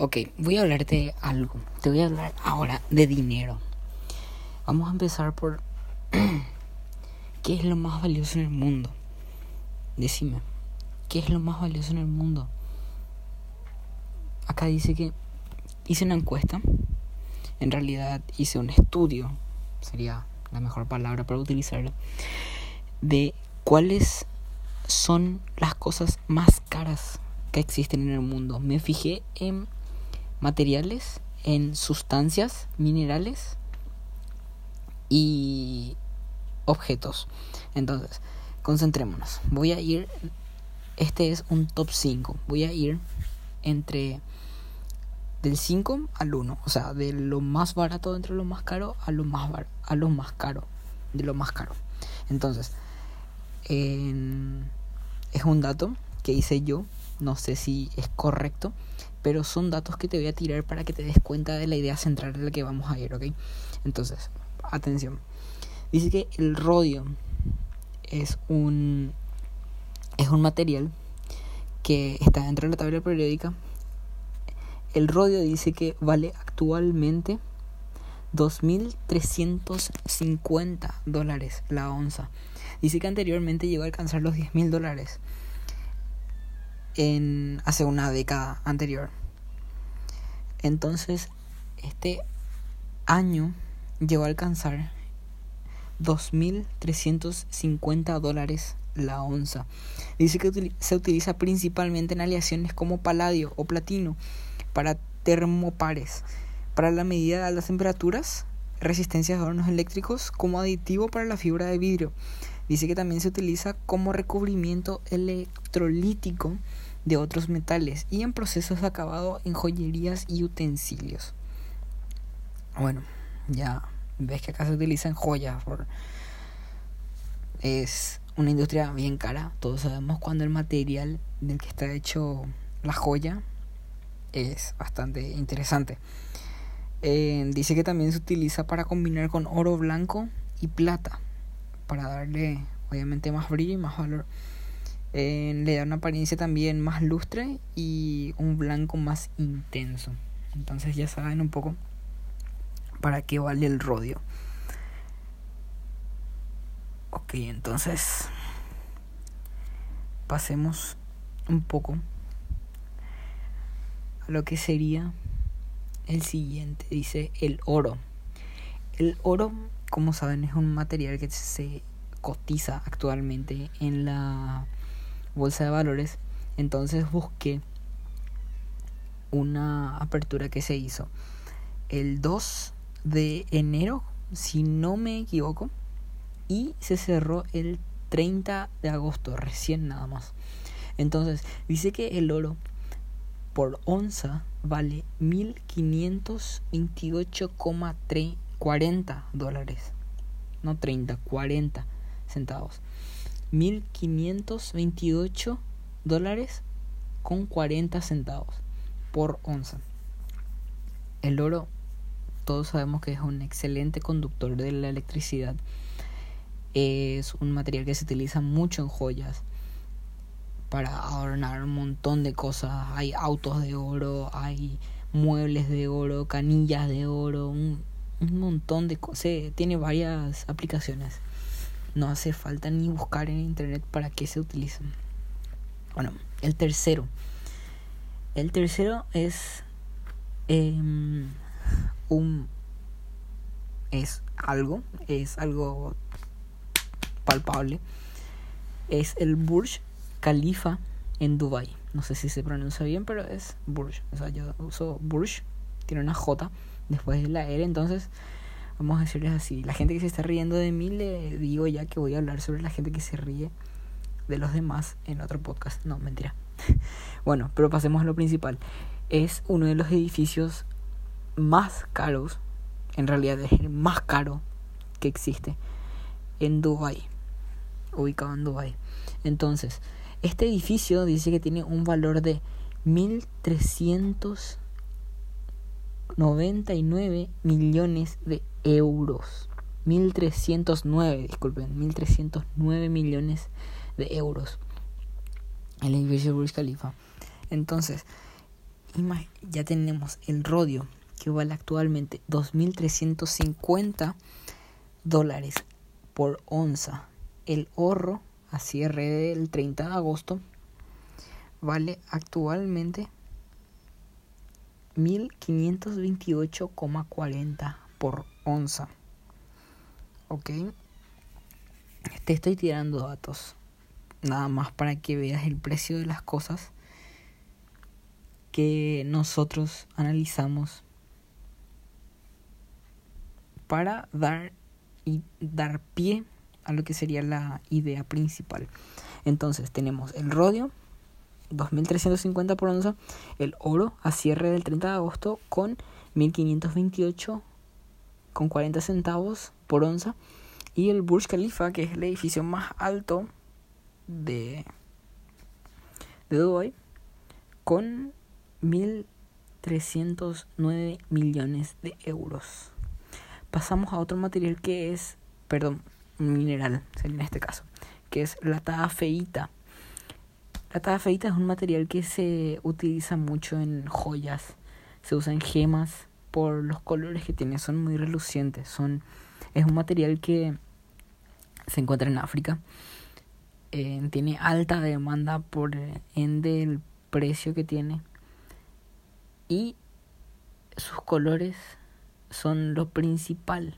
Ok, voy a hablarte de algo. Te voy a hablar ahora de dinero. Vamos a empezar por ¿qué es lo más valioso en el mundo? Decime, ¿qué es lo más valioso en el mundo? Acá dice que hice una encuesta. En realidad hice un estudio, sería la mejor palabra para utilizarlo, de cuáles son las cosas más caras que existen en el mundo. Me fijé en materiales, en sustancias, minerales y objetos. Entonces, concentrémonos. Voy a ir, este es un top 5. Voy a ir entre del 5 al 1, o sea, de lo más barato entre lo más caro a lo más a lo más caro, de lo más caro. Entonces, es un dato que hice yo, no sé si es correcto, pero son datos que te voy a tirar para que te des cuenta de la idea central de la que vamos a ir, ¿ok? Entonces, atención. Dice que el rodio es un es un material que está dentro de la tabla periódica. El rodio dice que vale actualmente 2.350 dólares la onza. Dice que anteriormente llegó a alcanzar los 10.000 dólares en hace una década anterior. Entonces, este año llegó a alcanzar 2.350 dólares la onza. Dice que se utiliza principalmente en aleaciones como paladio o platino para termopares, para la medida de las temperaturas, resistencias de hornos eléctricos, como aditivo para la fibra de vidrio. Dice que también se utiliza como recubrimiento electrolítico de otros metales y en procesos de acabado en joyerías y utensilios. Bueno, ya ves que acá se utilizan joyas. Es una industria bien cara. Todos sabemos cuando el material del que está hecho la joya es bastante interesante. Eh, dice que también se utiliza para combinar con oro blanco y plata para darle obviamente más brillo y más valor le da una apariencia también más lustre y un blanco más intenso. Entonces ya saben un poco para qué vale el rodio. Ok, entonces pasemos un poco a lo que sería el siguiente. Dice el oro. El oro, como saben, es un material que se cotiza actualmente en la bolsa de valores, entonces busqué una apertura que se hizo el 2 de enero, si no me equivoco, y se cerró el 30 de agosto, recién nada más. Entonces, dice que el oro por onza vale 1528,40 dólares. No 30, 40 centavos. 1.528 dólares con 40 centavos por onza. El oro, todos sabemos que es un excelente conductor de la electricidad. Es un material que se utiliza mucho en joyas para adornar un montón de cosas. Hay autos de oro, hay muebles de oro, canillas de oro, un montón de cosas. Tiene varias aplicaciones no hace falta ni buscar en internet para qué se utilizan. Bueno, el tercero. El tercero es em, un es algo, es algo palpable. Es el Burj Khalifa en Dubai. No sé si se pronuncia bien, pero es Burj. O sea, yo uso Burj, tiene una J después de la R, entonces Vamos a decirles así. La gente que se está riendo de mí, le digo ya que voy a hablar sobre la gente que se ríe de los demás en otro podcast. No, mentira. bueno, pero pasemos a lo principal. Es uno de los edificios más caros, en realidad es el más caro que existe en Dubai, ubicado en Dubai. Entonces, este edificio dice que tiene un valor de 1300 99 millones de euros. 1309, disculpen, 1309 millones de euros. El edificio Burj Khalifa. Entonces, ya tenemos el rodio que vale actualmente 2.350 dólares por onza. El oro a cierre del 30 de agosto vale actualmente 1528,40 por onza. Ok. Te estoy tirando datos. Nada más para que veas el precio de las cosas que nosotros analizamos para dar y dar pie a lo que sería la idea principal. Entonces tenemos el rodio 2.350 por onza, el oro a cierre del 30 de agosto con 1.528 con 40 centavos por onza y el Burj Khalifa que es el edificio más alto de de Dubai con 1.309 millones de euros. Pasamos a otro material que es, perdón, mineral, en este caso, que es la tafeíta. La tafeíta es un material que se utiliza mucho en joyas, se usa en gemas por los colores que tiene, son muy relucientes, son es un material que se encuentra en África. Eh, tiene alta demanda por ende el precio que tiene. Y sus colores son lo principal.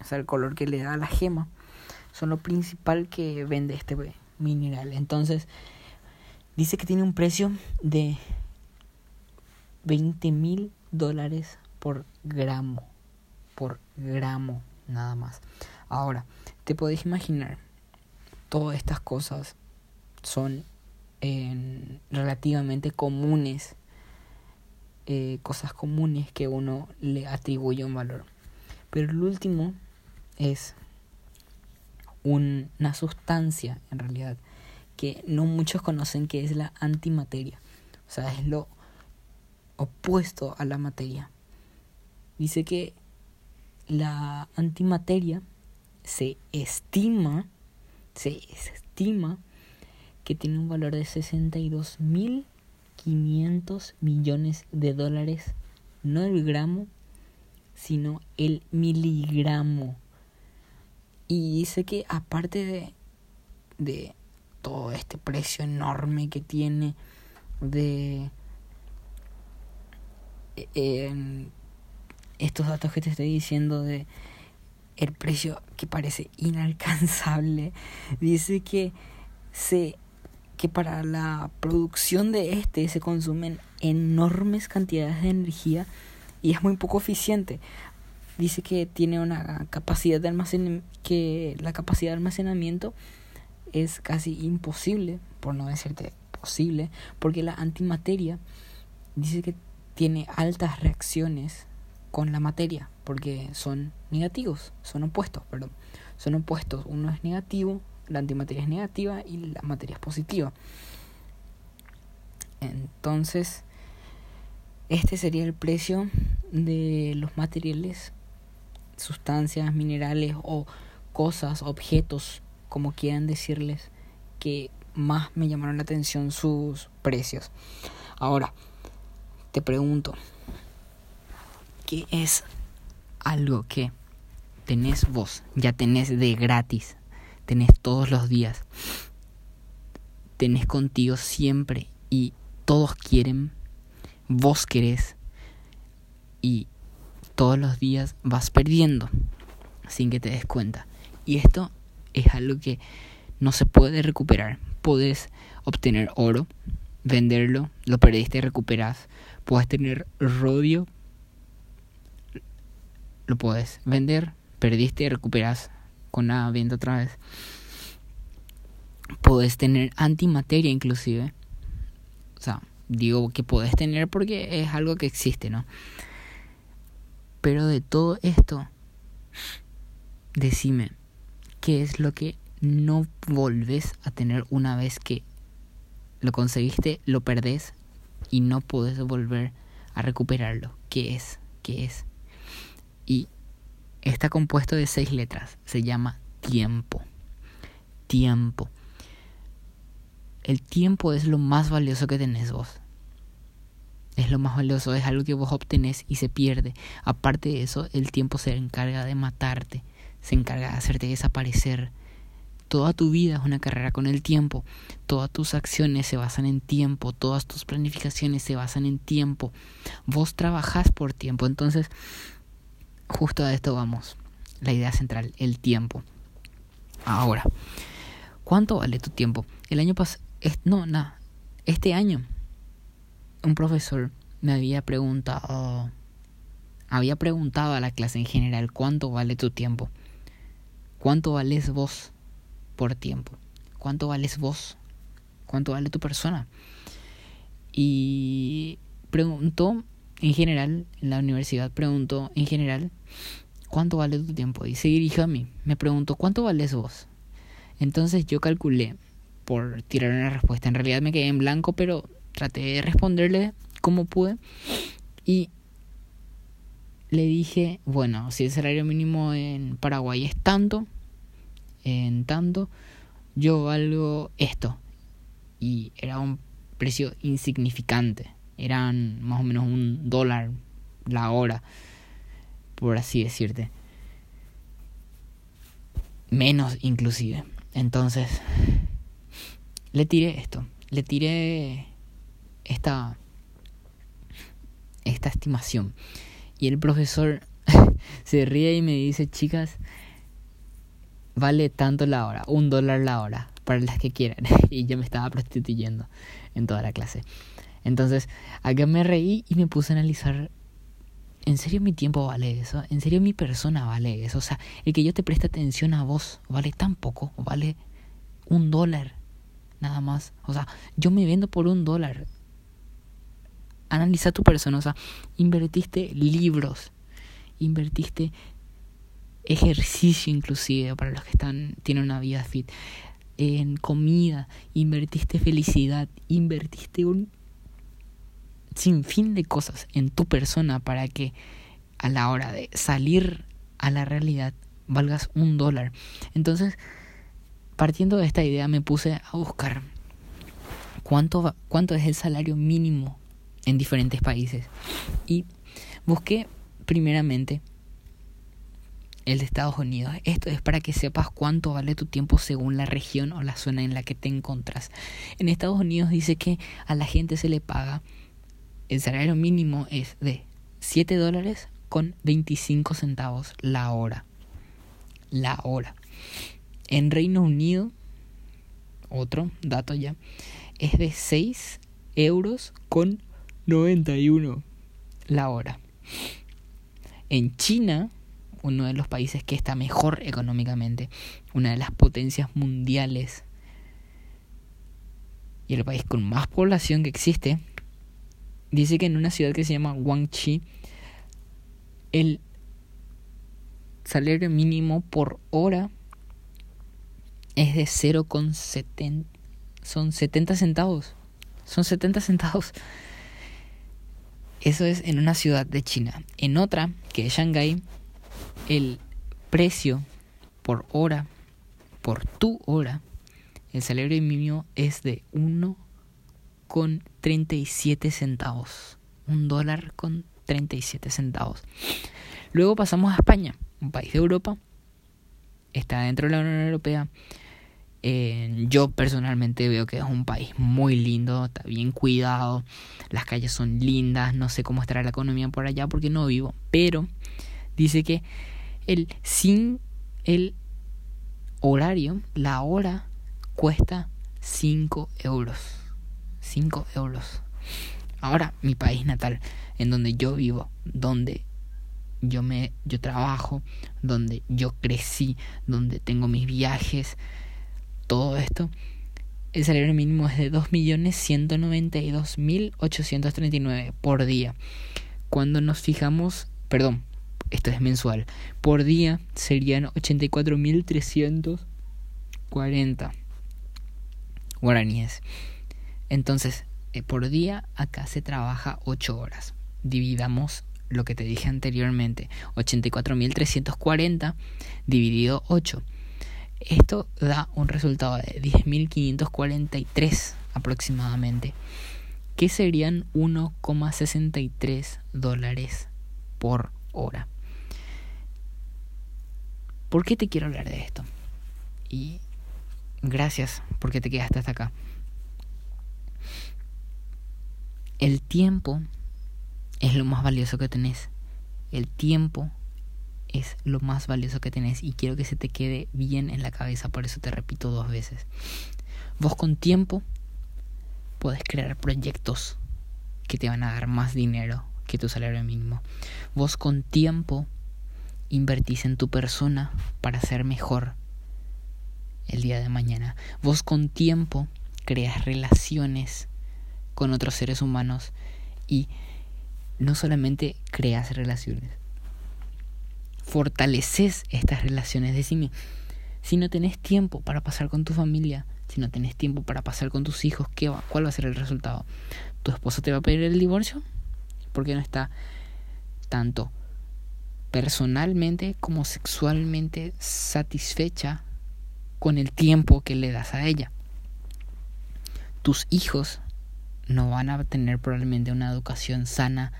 O sea, el color que le da a la gema. Son lo principal que vende este mineral. Entonces, dice que tiene un precio de 20 mil dólares por gramo. Por gramo, nada más. Ahora, te podés imaginar, todas estas cosas son relativamente comunes eh, cosas comunes que uno le atribuye un valor. Pero el último es una sustancia, en realidad, que no muchos conocen, que es la antimateria. O sea, es lo opuesto a la materia. Dice que la antimateria se estima, se estima que tiene un valor de 62 mil 500 millones de dólares, no el gramo, sino el miligramo. Y dice que aparte de, de todo este precio enorme que tiene, de eh, estos datos que te estoy diciendo de el precio que parece inalcanzable, dice que se que para la producción de este se consumen enormes cantidades de energía y es muy poco eficiente. Dice que tiene una capacidad de almacenamiento, que la capacidad de almacenamiento es casi imposible, por no decirte posible, porque la antimateria dice que tiene altas reacciones con la materia, porque son negativos, son opuestos, perdón, son opuestos, uno es negativo la antimateria es negativa y la materia es positiva. Entonces, este sería el precio de los materiales, sustancias, minerales o cosas, objetos, como quieran decirles, que más me llamaron la atención sus precios. Ahora, te pregunto, ¿qué es algo que tenés vos, ya tenés de gratis tenés todos los días, tenés contigo siempre y todos quieren, vos querés y todos los días vas perdiendo sin que te des cuenta. Y esto es algo que no se puede recuperar. Puedes obtener oro, venderlo, lo perdiste y recuperas. Puedes tener rodio, lo puedes vender, perdiste y recuperas con nada viendo otra vez. Puedes tener antimateria inclusive. O sea, digo que puedes tener porque es algo que existe, ¿no? Pero de todo esto, decime, ¿qué es lo que no volves a tener una vez que lo conseguiste, lo perdés y no puedes volver a recuperarlo? ¿Qué es? ¿Qué es? Y está compuesto de seis letras. Se llama tiempo. Tiempo. El tiempo es lo más valioso que tenés vos. Es lo más valioso, es algo que vos obtenés y se pierde. Aparte de eso, el tiempo se encarga de matarte, se encarga de hacerte desaparecer. Toda tu vida es una carrera con el tiempo, todas tus acciones se basan en tiempo, todas tus planificaciones se basan en tiempo. Vos trabajás por tiempo, entonces justo a esto vamos. La idea central, el tiempo. Ahora, ¿cuánto vale tu tiempo? El año pasado, no, nada, este año un profesor me había preguntado, había preguntado a la clase en general cuánto vale tu tiempo, cuánto vales vos por tiempo, cuánto vales vos, cuánto vale tu persona. Y preguntó en general, en la universidad preguntó en general, ¿cuánto vale tu tiempo? Y se dirigió a mí, me preguntó, ¿cuánto vales vos? Entonces yo calculé por tirar una respuesta. En realidad me quedé en blanco, pero traté de responderle como pude y le dije, bueno, si el salario mínimo en Paraguay es tanto, en tanto, yo valgo esto. Y era un precio insignificante. Eran más o menos un dólar la hora, por así decirte. Menos inclusive. Entonces, le tiré esto. Le tiré esta, esta estimación. Y el profesor se ríe y me dice, chicas, vale tanto la hora, un dólar la hora, para las que quieran. y yo me estaba prostituyendo en toda la clase. Entonces, acá me reí y me puse a analizar, ¿en serio mi tiempo vale eso? ¿En serio mi persona vale eso? O sea, el que yo te preste atención a vos vale tan poco, vale un dólar, nada más. O sea, yo me vendo por un dólar analiza tu persona, o sea, invertiste libros, invertiste ejercicio inclusive para los que están tienen una vida fit, en comida, invertiste felicidad, invertiste un sinfín de cosas en tu persona para que a la hora de salir a la realidad valgas un dólar. Entonces, partiendo de esta idea me puse a buscar cuánto, cuánto es el salario mínimo en diferentes países. Y busqué primeramente el de Estados Unidos. Esto es para que sepas cuánto vale tu tiempo según la región o la zona en la que te encontras. En Estados Unidos dice que a la gente se le paga, el salario mínimo es de 7 dólares con 25 centavos la hora. La hora. En Reino Unido, otro dato ya, es de 6 euros con 91 la hora. En China, uno de los países que está mejor económicamente, una de las potencias mundiales y el país con más población que existe, dice que en una ciudad que se llama Guangxi, el salario mínimo por hora es de 0,70 son 70 centavos. Son 70 centavos. Eso es en una ciudad de China. En otra, que es Shanghái, el precio por hora, por tu hora, el salario mínimo es de 1 con 37 centavos. Un dólar con 37 centavos. Luego pasamos a España, un país de Europa. Está dentro de la Unión Europea yo personalmente veo que es un país muy lindo, está bien cuidado, las calles son lindas, no sé cómo estará la economía por allá porque no vivo, pero dice que el sin el horario, la hora cuesta 5 euros. 5 euros. Ahora, mi país natal, en donde yo vivo, donde yo me yo trabajo, donde yo crecí, donde tengo mis viajes, todo esto, el salario mínimo es de 2.192.839 por día. Cuando nos fijamos, perdón, esto es mensual, por día serían 84.340 guaraníes. Entonces, eh, por día acá se trabaja 8 horas. Dividamos lo que te dije anteriormente, 84.340 dividido 8 esto da un resultado de 10.543 aproximadamente, que serían 1,63 dólares por hora. ¿Por qué te quiero hablar de esto? Y gracias porque te quedaste hasta acá. El tiempo es lo más valioso que tenés. El tiempo es lo más valioso que tenés y quiero que se te quede bien en la cabeza, por eso te repito dos veces. Vos con tiempo puedes crear proyectos que te van a dar más dinero que tu salario mínimo. Vos con tiempo invertís en tu persona para ser mejor el día de mañana. Vos con tiempo creas relaciones con otros seres humanos y no solamente creas relaciones, fortaleces estas relaciones. Decime, si no tenés tiempo para pasar con tu familia, si no tenés tiempo para pasar con tus hijos, ¿qué va? ¿cuál va a ser el resultado? ¿Tu esposo te va a pedir el divorcio? Porque no está tanto personalmente como sexualmente satisfecha con el tiempo que le das a ella. Tus hijos no van a tener probablemente una educación sana,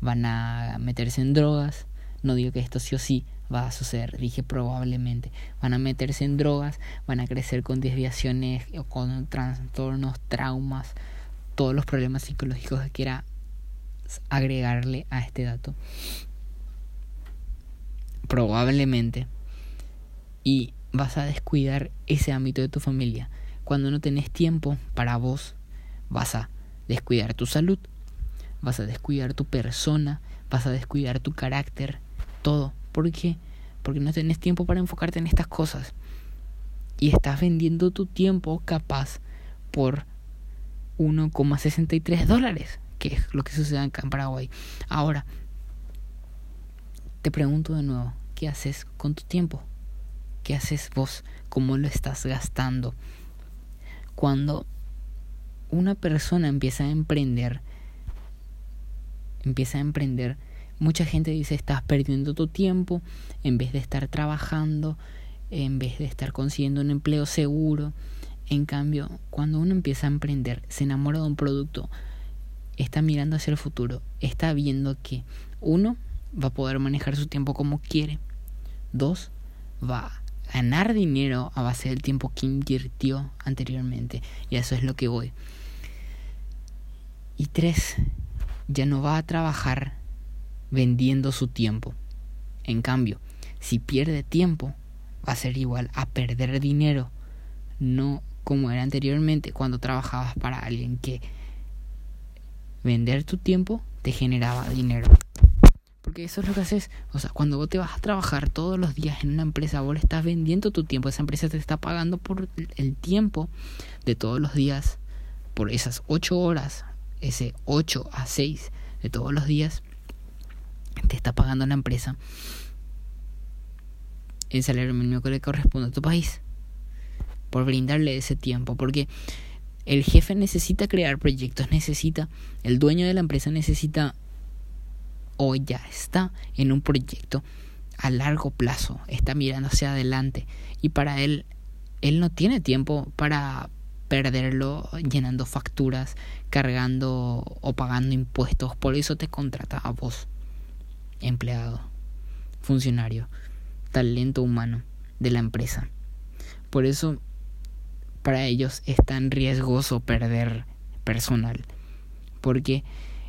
van a meterse en drogas, no digo que esto sí o sí va a suceder, dije probablemente, van a meterse en drogas, van a crecer con desviaciones, o con trastornos, traumas, todos los problemas psicológicos que quiera agregarle a este dato. Probablemente. Y vas a descuidar ese ámbito de tu familia. Cuando no tenés tiempo para vos, vas a descuidar tu salud, vas a descuidar tu persona, vas a descuidar tu carácter, todo. ¿Por qué? Porque no tenés tiempo para enfocarte en estas cosas. Y estás vendiendo tu tiempo capaz por 1,63 dólares, que es lo que sucede acá en Paraguay. Ahora, te pregunto de nuevo, ¿qué haces con tu tiempo? ¿Qué haces vos? ¿Cómo lo estás gastando? Cuando una persona empieza a emprender, empieza a emprender, mucha gente dice estás perdiendo tu tiempo en vez de estar trabajando, en vez de estar consiguiendo un empleo seguro. En cambio, cuando uno empieza a emprender, se enamora de un producto, está mirando hacia el futuro, está viendo que uno va a poder manejar su tiempo como quiere, dos va a ganar dinero a base del tiempo que invirtió anteriormente, y eso es lo que voy. Y tres, ya no va a trabajar vendiendo su tiempo. En cambio, si pierde tiempo, va a ser igual a perder dinero, no como era anteriormente cuando trabajabas para alguien que vender tu tiempo te generaba dinero. Porque eso es lo que haces. O sea, cuando vos te vas a trabajar todos los días en una empresa, vos le estás vendiendo tu tiempo. Esa empresa te está pagando por el tiempo de todos los días, por esas ocho horas ese 8 a 6 de todos los días, te está pagando la empresa el salario mínimo que le corresponde a tu país. Por brindarle ese tiempo. Porque el jefe necesita crear proyectos, necesita, el dueño de la empresa necesita o ya está en un proyecto a largo plazo, está mirando hacia adelante y para él, él no tiene tiempo para perderlo llenando facturas, cargando o pagando impuestos. Por eso te contrata a vos, empleado, funcionario, talento humano de la empresa. Por eso para ellos es tan riesgoso perder personal. Porque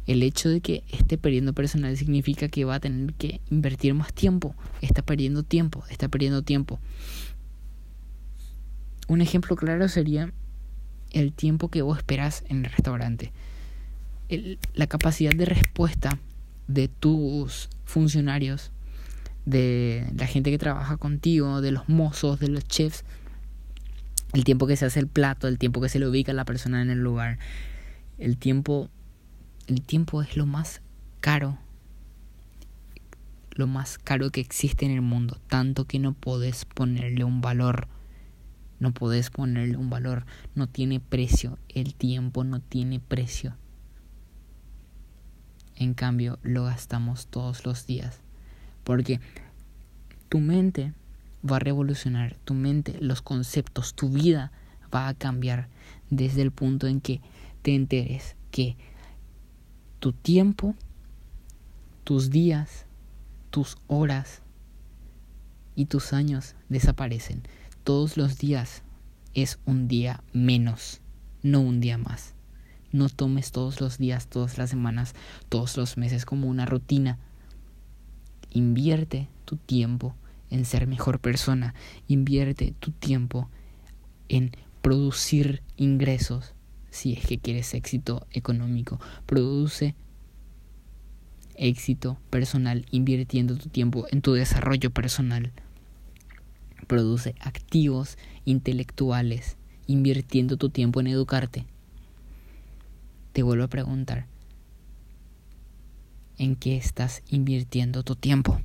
el hecho de que esté perdiendo personal significa que va a tener que invertir más tiempo. Está perdiendo tiempo, está perdiendo tiempo. Un ejemplo claro sería el tiempo que vos esperas en el restaurante. la capacidad de respuesta de tus funcionarios, de la gente que trabaja contigo, de los mozos, de los chefs, el tiempo que se hace el plato, el tiempo que se le ubica a la persona en el lugar. El tiempo el tiempo es lo más caro lo más caro que existe en el mundo, tanto que no podés ponerle un valor no podés ponerle un valor, no tiene precio, el tiempo no tiene precio. En cambio, lo gastamos todos los días, porque tu mente va a revolucionar, tu mente, los conceptos, tu vida va a cambiar desde el punto en que te enteres que tu tiempo, tus días, tus horas y tus años desaparecen. Todos los días es un día menos, no un día más. No tomes todos los días, todas las semanas, todos los meses como una rutina. Invierte tu tiempo en ser mejor persona. Invierte tu tiempo en producir ingresos. Si es que quieres éxito económico, produce éxito personal invirtiendo tu tiempo en tu desarrollo personal. Produce activos intelectuales invirtiendo tu tiempo en educarte. Te vuelvo a preguntar, ¿en qué estás invirtiendo tu tiempo?